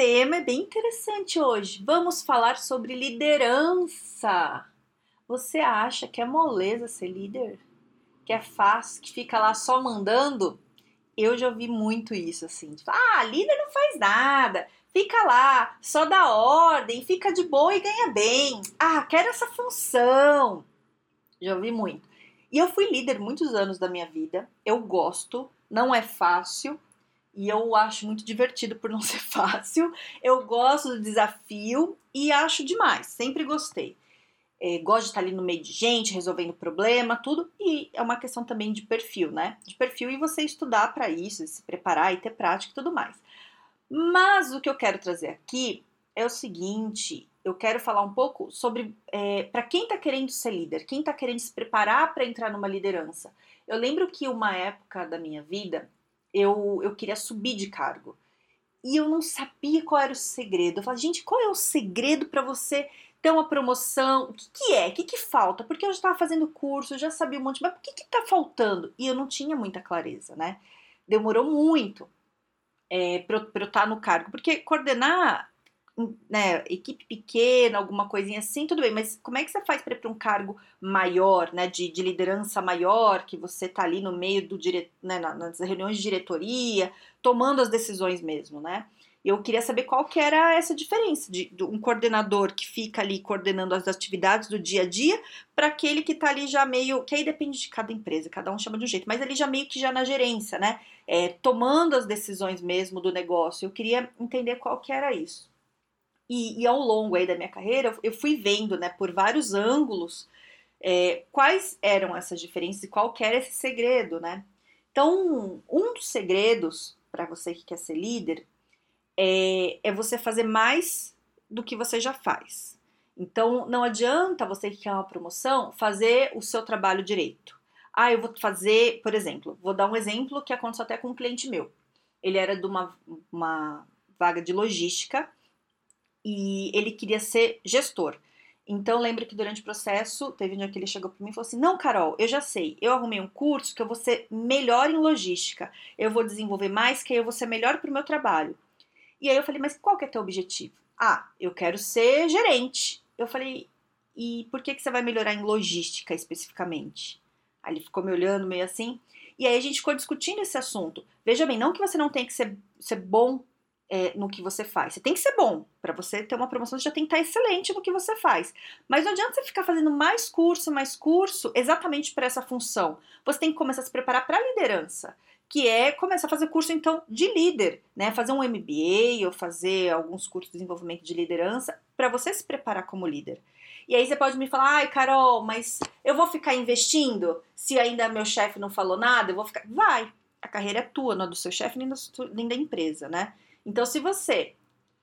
Tema é bem interessante hoje. Vamos falar sobre liderança. Você acha que é moleza ser líder? Que é fácil, que fica lá só mandando? Eu já ouvi muito isso assim. Tipo, ah, líder não faz nada. Fica lá, só dá ordem, fica de boa e ganha bem. Ah, quero essa função. Já ouvi muito. E eu fui líder muitos anos da minha vida. Eu gosto, não é fácil, e eu acho muito divertido por não ser fácil. Eu gosto do desafio e acho demais, sempre gostei. É, gosto de estar ali no meio de gente, resolvendo problema, tudo. E é uma questão também de perfil, né? De perfil e você estudar para isso, se preparar e ter prática e tudo mais. Mas o que eu quero trazer aqui é o seguinte: eu quero falar um pouco sobre é, para quem está querendo ser líder, quem está querendo se preparar para entrar numa liderança. Eu lembro que uma época da minha vida eu, eu queria subir de cargo. E eu não sabia qual era o segredo. Eu falei, gente, qual é o segredo para você ter uma promoção? O que, que é? O que, que falta? Porque eu já estava fazendo curso, já sabia um monte, mas o que está faltando? E eu não tinha muita clareza, né? Demorou muito é, para eu estar no cargo, porque coordenar né, equipe pequena, alguma coisinha assim, tudo bem, mas como é que você faz para ir para um cargo maior, né, de, de, liderança maior, que você tá ali no meio do dire, né, nas reuniões de diretoria, tomando as decisões mesmo, né? Eu queria saber qual que era essa diferença de, de um coordenador que fica ali coordenando as atividades do dia a dia para aquele que está ali já meio, que aí depende de cada empresa, cada um chama de um jeito, mas ele já meio que já na gerência, né? É, tomando as decisões mesmo do negócio. Eu queria entender qual que era isso. E, e, ao longo aí da minha carreira, eu fui vendo, né, por vários ângulos, é, quais eram essas diferenças e qual era esse segredo, né? Então, um dos segredos para você que quer ser líder é, é você fazer mais do que você já faz. Então, não adianta você que quer uma promoção fazer o seu trabalho direito. Ah, eu vou fazer, por exemplo, vou dar um exemplo que aconteceu até com um cliente meu. Ele era de uma, uma vaga de logística e ele queria ser gestor. Então, lembro que durante o processo, teve um dia que ele chegou para mim e falou assim: Não, Carol, eu já sei, eu arrumei um curso que eu vou ser melhor em logística, eu vou desenvolver mais, que aí eu vou ser melhor para o meu trabalho. E aí eu falei: Mas qual que é teu objetivo? Ah, eu quero ser gerente. Eu falei: E por que, que você vai melhorar em logística especificamente? Aí ele ficou me olhando meio assim. E aí a gente ficou discutindo esse assunto. Veja bem, não que você não tenha que ser, ser bom é, no que você faz. Você tem que ser bom. Para você ter uma promoção, você já tem que estar excelente no que você faz. Mas não adianta você ficar fazendo mais curso, mais curso, exatamente para essa função. Você tem que começar a se preparar para a liderança, que é começar a fazer curso, então, de líder, né? Fazer um MBA ou fazer alguns cursos de desenvolvimento de liderança para você se preparar como líder. E aí você pode me falar, ai, Carol, mas eu vou ficar investindo se ainda meu chefe não falou nada? Eu vou ficar. Vai! A carreira é tua, não é do seu chefe nem, nem da empresa, né? Então, se você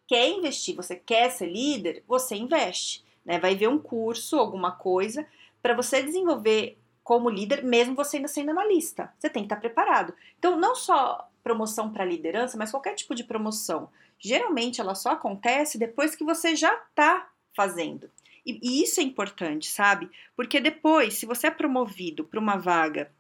quer investir, você quer ser líder, você investe, né? Vai ver um curso, alguma coisa, para você desenvolver como líder, mesmo você ainda sendo analista. Você tem que estar preparado. Então, não só promoção para liderança, mas qualquer tipo de promoção. Geralmente ela só acontece depois que você já está fazendo. E, e, isso é importante, sabe? Porque depois, se você é promovido para uma vaga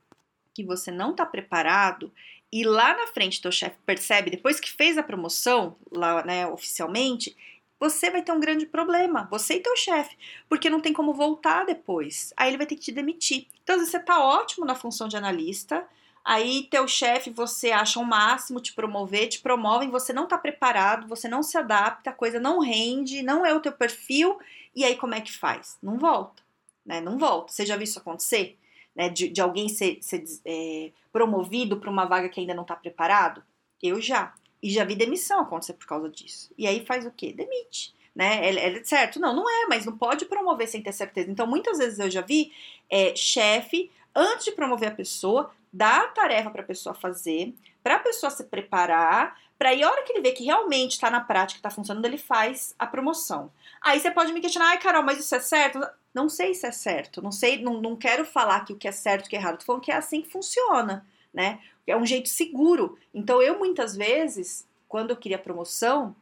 que você não está preparado, e lá na frente teu chefe percebe, depois que fez a promoção, lá, né, oficialmente, você vai ter um grande problema, você e teu chefe, porque não tem como voltar depois. Aí ele vai ter que te demitir. Então, às vezes, você tá ótimo na função de analista, aí teu chefe, você acha o máximo te promover, te promovem, você não tá preparado, você não se adapta, a coisa não rende, não é o teu perfil, e aí como é que faz? Não volta, né? Não volta. Você já viu isso acontecer? Né, de, de alguém ser, ser é, promovido para uma vaga que ainda não está preparado? Eu já. E já vi demissão acontecer por causa disso. E aí faz o quê? Demite. Né? É, é certo? Não, não é, mas não pode promover sem ter certeza. Então, muitas vezes eu já vi é, chefe, antes de promover a pessoa, dar a tarefa para a pessoa fazer, para a pessoa se preparar, para aí a hora que ele vê que realmente está na prática, está funcionando, ele faz a promoção. Aí você pode me questionar, ai Carol, mas isso é certo? Não sei se é certo, não sei, não, não quero falar que o que é certo e o que é errado, tô falando que é assim que funciona, né? É um jeito seguro. Então eu muitas vezes, quando eu queria promoção,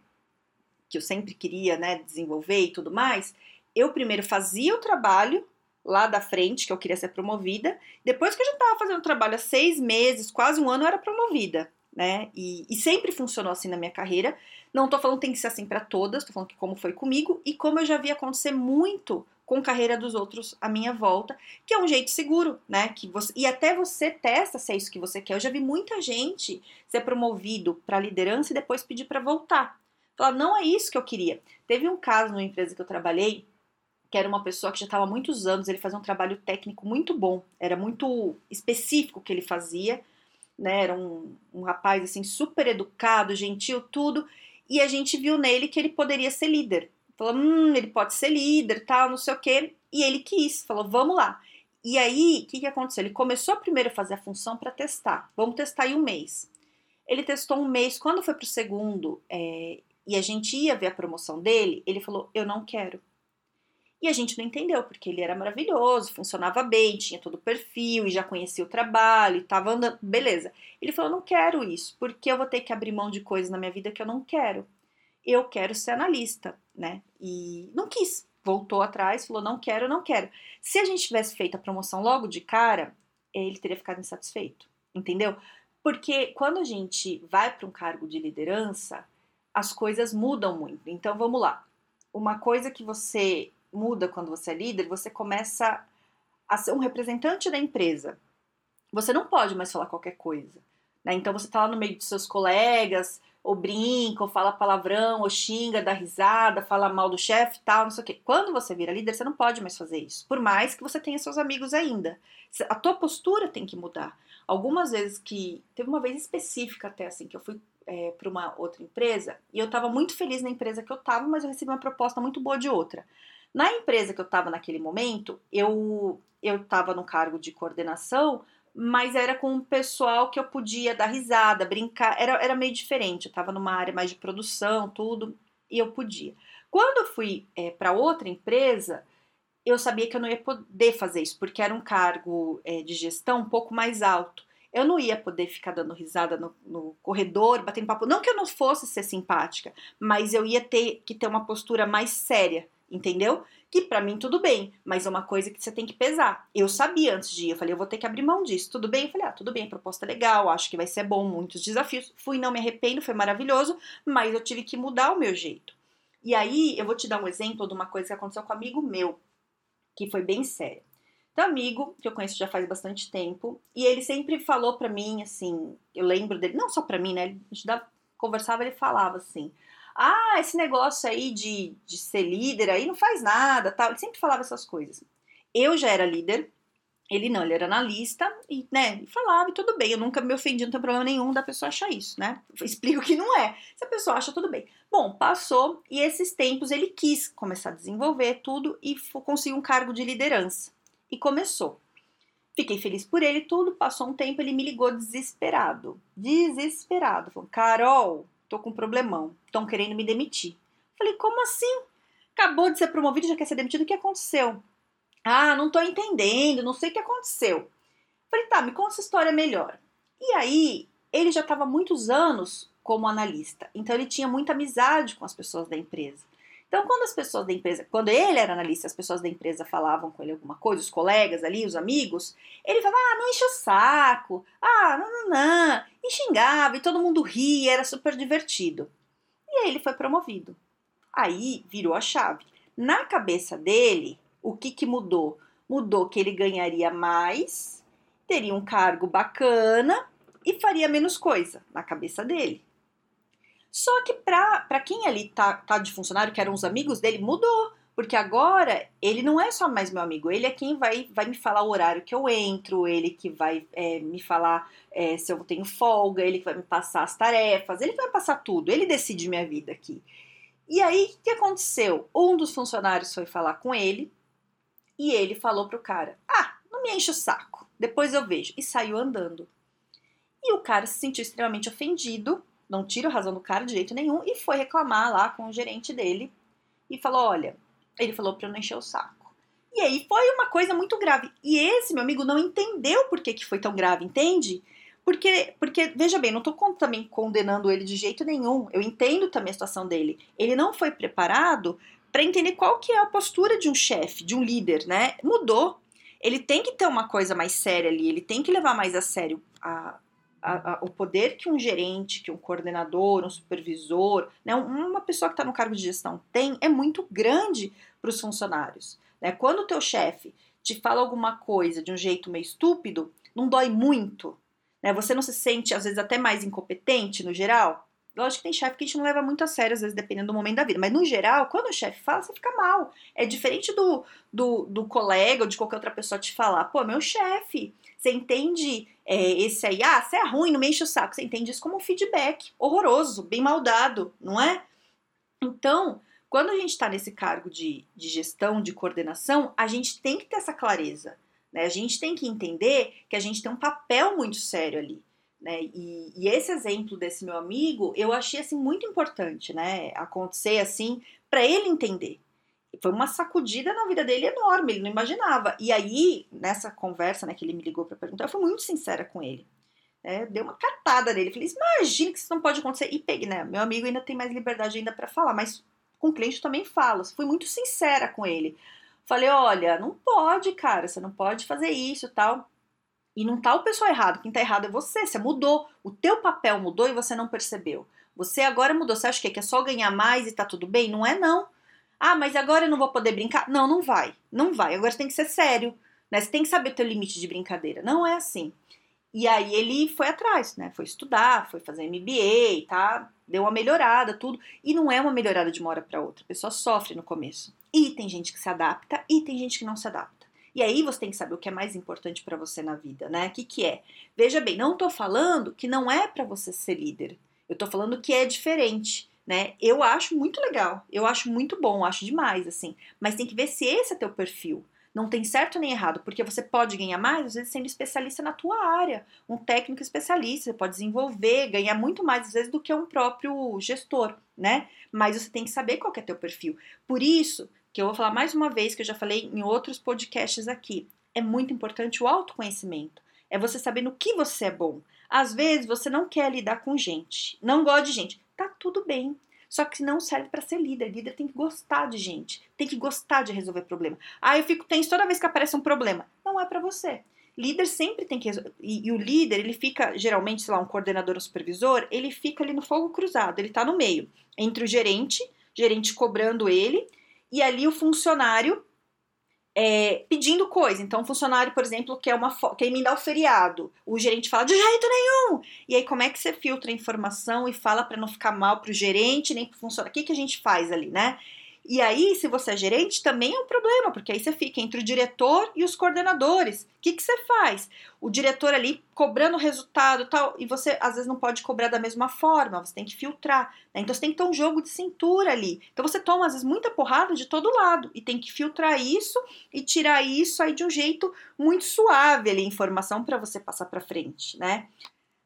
que eu sempre queria, né, desenvolver e tudo mais, eu primeiro fazia o trabalho lá da frente, que eu queria ser promovida. Depois que eu já estava fazendo trabalho há seis meses, quase um ano, eu era promovida, né? E, e sempre funcionou assim na minha carreira. Não tô falando que tem que ser assim para todas, tô falando que como foi comigo e como eu já vi acontecer muito com a carreira dos outros à minha volta, que é um jeito seguro, né? Que você, e até você testa se é isso que você quer. Eu já vi muita gente ser promovido para liderança e depois pedir para voltar. Falar, não é isso que eu queria. Teve um caso numa empresa que eu trabalhei, que era uma pessoa que já estava há muitos anos, ele fazia um trabalho técnico muito bom, era muito específico o que ele fazia, né? Era um, um rapaz assim super educado, gentil, tudo, e a gente viu nele que ele poderia ser líder. Falou, hum, ele pode ser líder, tal, não sei o quê. E ele quis, falou, vamos lá. E aí, o que, que aconteceu? Ele começou primeiro a fazer a função para testar. Vamos testar aí um mês. Ele testou um mês. Quando foi para o segundo é, e a gente ia ver a promoção dele, ele falou, eu não quero. E a gente não entendeu, porque ele era maravilhoso, funcionava bem, tinha todo o perfil e já conhecia o trabalho e tava andando. Beleza. Ele falou: não quero isso, porque eu vou ter que abrir mão de coisas na minha vida que eu não quero. Eu quero ser analista, né? E não quis. Voltou atrás, falou: não quero, não quero. Se a gente tivesse feito a promoção logo de cara, ele teria ficado insatisfeito, entendeu? Porque quando a gente vai para um cargo de liderança, as coisas mudam muito. Então vamos lá. Uma coisa que você muda quando você é líder, você começa a ser um representante da empresa. Você não pode mais falar qualquer coisa. Né? Então você está lá no meio de seus colegas, ou brinca, ou fala palavrão, ou xinga, dá risada, fala mal do chefe tal, não sei o quê. Quando você vira líder, você não pode mais fazer isso. Por mais que você tenha seus amigos ainda. A tua postura tem que mudar. Algumas vezes que. Teve uma vez específica até assim, que eu fui é, para uma outra empresa, e eu estava muito feliz na empresa que eu estava, mas eu recebi uma proposta muito boa de outra. Na empresa que eu estava naquele momento, eu eu estava no cargo de coordenação, mas era com um pessoal que eu podia dar risada, brincar, era, era meio diferente. Eu estava numa área mais de produção, tudo, e eu podia. Quando eu fui é, para outra empresa, eu sabia que eu não ia poder fazer isso, porque era um cargo é, de gestão um pouco mais alto. Eu não ia poder ficar dando risada no, no, corredor, batendo papo. Não que eu não fosse ser simpática, mas eu ia ter que ter uma postura mais séria entendeu? Que para mim tudo bem, mas é uma coisa que você tem que pesar. Eu sabia antes de ir, eu falei, eu vou ter que abrir mão disso, tudo bem? Eu falei, ah, tudo bem, proposta é legal, acho que vai ser bom, muitos desafios. Fui, não me arrependo, foi maravilhoso, mas eu tive que mudar o meu jeito. E aí, eu vou te dar um exemplo de uma coisa que aconteceu com um amigo meu, que foi bem sério. Então, amigo, que eu conheço já faz bastante tempo, e ele sempre falou para mim, assim, eu lembro dele, não só para mim, né, a gente conversava, ele falava assim, ah, esse negócio aí de, de ser líder aí não faz nada, tal. Ele sempre falava essas coisas. Eu já era líder, ele não, ele era analista e, né, falava e tudo bem, eu nunca me ofendi, não tem problema nenhum da pessoa achar isso, né? Explico que não é. Se a pessoa acha, tudo bem. Bom, passou e esses tempos ele quis começar a desenvolver tudo e conseguiu um cargo de liderança. E começou. Fiquei feliz por ele, tudo. Passou um tempo, ele me ligou desesperado. Desesperado. Falou, Carol, tô com um problemão, estão querendo me demitir. Falei, como assim? Acabou de ser promovido já quer ser demitido, o que aconteceu? Ah, não tô entendendo, não sei o que aconteceu. Falei, tá, me conta essa história melhor. E aí, ele já estava muitos anos como analista, então ele tinha muita amizade com as pessoas da empresa. Então, quando as pessoas da empresa, quando ele era analista, as pessoas da empresa falavam com ele alguma coisa, os colegas ali, os amigos, ele falava, ah, não enche o saco, ah, não, não, não, e xingava, e todo mundo ria, era super divertido. E aí ele foi promovido. Aí virou a chave. Na cabeça dele, o que, que mudou? Mudou que ele ganharia mais, teria um cargo bacana e faria menos coisa na cabeça dele. Só que para quem ali tá, tá de funcionário, que eram os amigos dele, mudou. Porque agora ele não é só mais meu amigo, ele é quem vai, vai me falar o horário que eu entro, ele que vai é, me falar é, se eu tenho folga, ele que vai me passar as tarefas, ele vai passar tudo, ele decide minha vida aqui. E aí, o que aconteceu? Um dos funcionários foi falar com ele e ele falou pro cara: Ah, não me enche o saco, depois eu vejo. E saiu andando. E o cara se sentiu extremamente ofendido, não tira a razão do cara de jeito nenhum, e foi reclamar lá com o gerente dele e falou: Olha, ele falou pra eu não encher o saco. E aí foi uma coisa muito grave. E esse meu amigo não entendeu por que, que foi tão grave, entende? Porque, porque, veja bem, não tô também condenando ele de jeito nenhum. Eu entendo também a situação dele. Ele não foi preparado para entender qual que é a postura de um chefe, de um líder, né? Mudou. Ele tem que ter uma coisa mais séria ali, ele tem que levar mais a sério a, a, a, o poder que um gerente, que um coordenador, um supervisor, né, uma pessoa que está no cargo de gestão tem é muito grande para os funcionários. Né? Quando o teu chefe te fala alguma coisa de um jeito meio estúpido, não dói muito. Né? Você não se sente, às vezes, até mais incompetente no geral? Lógico que tem chefe que a gente não leva muito a sério, às vezes, dependendo do momento da vida. Mas, no geral, quando o chefe fala, você fica mal. É diferente do, do, do colega ou de qualquer outra pessoa te falar, pô, meu chefe, você entende é, esse aí? Ah, você é ruim, não me enche o saco. Você entende isso como um feedback horroroso, bem maldado, não é? Então, quando a gente está nesse cargo de, de gestão, de coordenação, a gente tem que ter essa clareza. Né? A gente tem que entender que a gente tem um papel muito sério ali. Né? E, e, esse exemplo desse meu amigo, eu achei assim muito importante, né? Acontecer assim para ele entender. Foi uma sacudida na vida dele enorme, ele não imaginava. E aí, nessa conversa, né, que ele me ligou para perguntar, eu fui muito sincera com ele. É, deu uma catada nele. Falei, imagina que isso não pode acontecer. E peguei, né? Meu amigo ainda tem mais liberdade ainda para falar, mas com o cliente também falo. Fui muito sincera com ele. Falei, olha, não pode, cara, você não pode fazer isso tal. E não tá o pessoal errado, quem tá errado é você, você mudou, o teu papel mudou e você não percebeu. Você agora mudou, você acha que é, que é só ganhar mais e tá tudo bem? Não é não. Ah, mas agora eu não vou poder brincar? Não, não vai, não vai, agora você tem que ser sério, né? Você tem que saber o teu limite de brincadeira, não é assim. E aí ele foi atrás, né? Foi estudar, foi fazer MBA, tá? Deu uma melhorada, tudo. E não é uma melhorada de uma hora para outra. A pessoa sofre no começo. E tem gente que se adapta e tem gente que não se adapta. E aí você tem que saber o que é mais importante para você na vida, né? O que, que é? Veja bem, não tô falando que não é para você ser líder. Eu tô falando que é diferente, né? Eu acho muito legal, eu acho muito bom, acho demais, assim. Mas tem que ver se esse é teu perfil. Não tem certo nem errado, porque você pode ganhar mais, às vezes, sendo especialista na tua área. Um técnico especialista, você pode desenvolver, ganhar muito mais, às vezes, do que um próprio gestor, né? Mas você tem que saber qual é teu perfil. Por isso, que eu vou falar mais uma vez, que eu já falei em outros podcasts aqui. É muito importante o autoconhecimento. É você saber no que você é bom. Às vezes você não quer lidar com gente, não gosta de gente. Tá tudo bem. Só que não serve para ser líder. Líder tem que gostar de gente, tem que gostar de resolver problema. Ah, eu fico tenso toda vez que aparece um problema. Não é para você. Líder sempre tem que e, e, o líder, ele fica geralmente, sei lá, um coordenador, um supervisor, ele fica ali no fogo cruzado, ele tá no meio, entre o gerente, gerente cobrando ele e ali o funcionário é, pedindo coisa. Então, o funcionário, por exemplo, quer, uma, quer emendar o feriado. O gerente fala, de jeito nenhum! E aí, como é que você filtra a informação e fala para não ficar mal para o gerente, nem para o funcionário? O que, que a gente faz ali, né? E aí, se você é gerente, também é um problema, porque aí você fica entre o diretor e os coordenadores. O que, que você faz? O diretor ali cobrando resultado tal, e você às vezes não pode cobrar da mesma forma, você tem que filtrar. Né? Então você tem que ter um jogo de cintura ali. Então você toma às vezes muita porrada de todo lado e tem que filtrar isso e tirar isso aí de um jeito muito suave ali, informação para você passar para frente, né?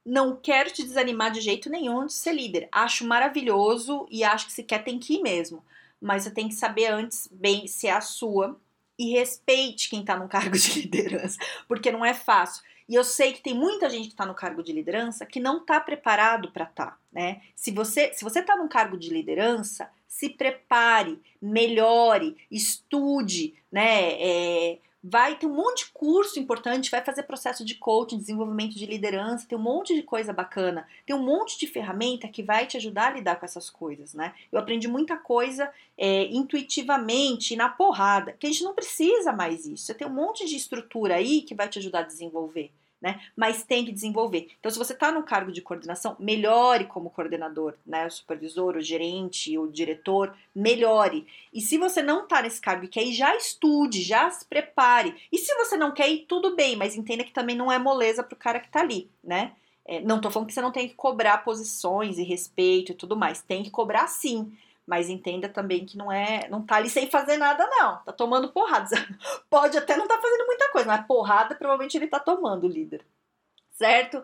Não quero te desanimar de jeito nenhum de ser líder. Acho maravilhoso e acho que se quer tem que ir mesmo mas você tem que saber antes bem se é a sua e respeite quem está no cargo de liderança, porque não é fácil. E eu sei que tem muita gente que está no cargo de liderança que não está preparado para estar, tá, né? Se você se você está num cargo de liderança, se prepare, melhore, estude, né? É, vai ter um monte de curso importante, vai fazer processo de coaching, desenvolvimento de liderança, tem um monte de coisa bacana, tem um monte de ferramenta que vai te ajudar a lidar com essas coisas, né? Eu aprendi muita coisa é, intuitivamente, na porrada, que a gente não precisa mais isso. Você tem um monte de estrutura aí que vai te ajudar a desenvolver né? Mas tem que desenvolver. Então, se você está no cargo de coordenação, melhore como coordenador, né? O supervisor, o gerente, o diretor, melhore. E se você não está nesse cargo e quer ir, já estude, já se prepare. E se você não quer ir, tudo bem, mas entenda que também não é moleza para o cara que está ali, né? É, não estou falando que você não tem que cobrar posições e respeito e tudo mais. Tem que cobrar sim mas entenda também que não é, não tá ali sem fazer nada não, tá tomando porrada. Pode até não tá fazendo muita coisa, mas porrada provavelmente ele tá tomando, líder. Certo?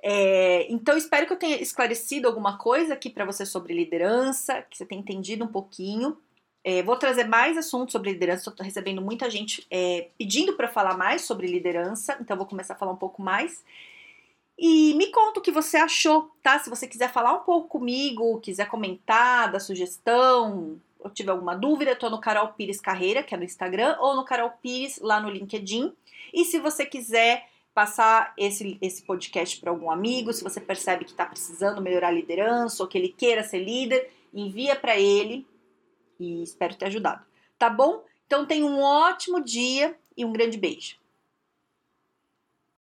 É, então, espero que eu tenha esclarecido alguma coisa aqui para você sobre liderança, que você tenha entendido um pouquinho. É, vou trazer mais assuntos sobre liderança. Estou recebendo muita gente é, pedindo para falar mais sobre liderança, então vou começar a falar um pouco mais. E me conta o que você achou, tá? Se você quiser falar um pouco comigo, quiser comentar, dar sugestão, ou tiver alguma dúvida, estou no Carol Pires Carreira, que é no Instagram, ou no Carol Pires lá no LinkedIn. E se você quiser passar esse, esse podcast para algum amigo, se você percebe que está precisando melhorar a liderança ou que ele queira ser líder, envia para ele e espero ter ajudado. Tá bom? Então tenha um ótimo dia e um grande beijo.